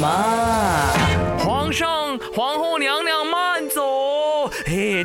Mom.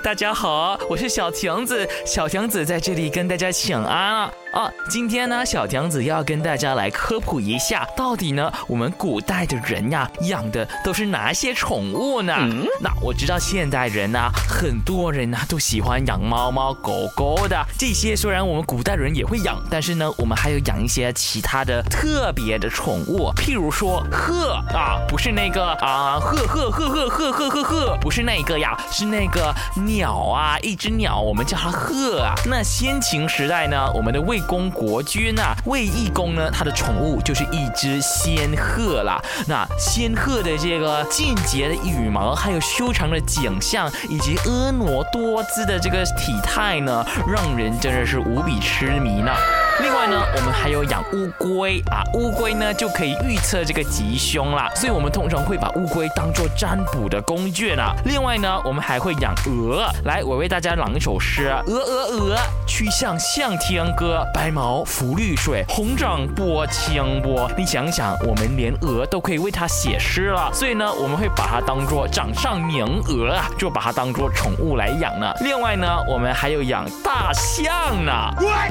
大家好，我是小强子，小强子在这里跟大家请安啊啊！今天呢，小强子要跟大家来科普一下，到底呢，我们古代的人呀，养的都是哪些宠物呢？那我知道现代人呢，很多人呢都喜欢养猫猫狗狗的，这些虽然我们古代人也会养，但是呢，我们还有养一些其他的特别的宠物，譬如说鹤啊，不是那个啊，鹤鹤鹤鹤鹤鹤鹤鹤，不是那个呀，是那个。鸟啊，一只鸟，我们叫它鹤啊。那先秦时代呢，我们的魏公国君啊，魏懿公呢，他的宠物就是一只仙鹤啦。那仙鹤的这个劲捷的羽毛，还有修长的颈项，以及婀娜多姿的这个体态呢，让人真的是无比痴迷呢。另外呢，我们还有养乌龟啊，乌龟呢就可以预测这个吉凶啦，所以我们通常会把乌龟当做占卜的工具呢。另外呢，我们还会养鹅，来，我为大家朗一首诗：鹅鹅鹅，曲项向天歌，白毛浮绿水，红掌拨清波。你想想，我们连鹅都可以为它写诗了，所以呢，我们会把它当做掌上明鹅啊，就把它当做宠物来养呢。另外呢，我们还有养大象呢，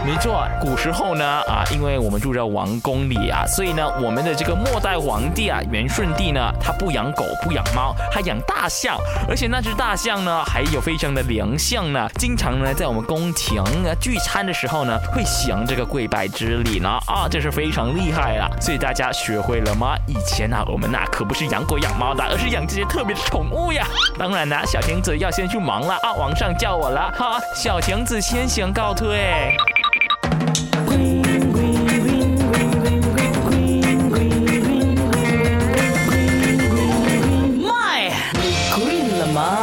没错，古时候。后呢啊，因为我们住在王宫里啊，所以呢，我们的这个末代皇帝啊，元顺帝呢，他不养狗，不养猫，他养大象，而且那只大象呢，还有非常的良相呢，经常呢，在我们宫廷啊聚餐的时候呢，会行这个跪拜之礼呢，啊，这是非常厉害了。所以大家学会了吗？以前呢，我们那可不是养狗养猫的，而是养这些特别的宠物呀。当然呢，小亭子要先去忙了啊，皇上叫我了，好，小亭子先行告退。Mom.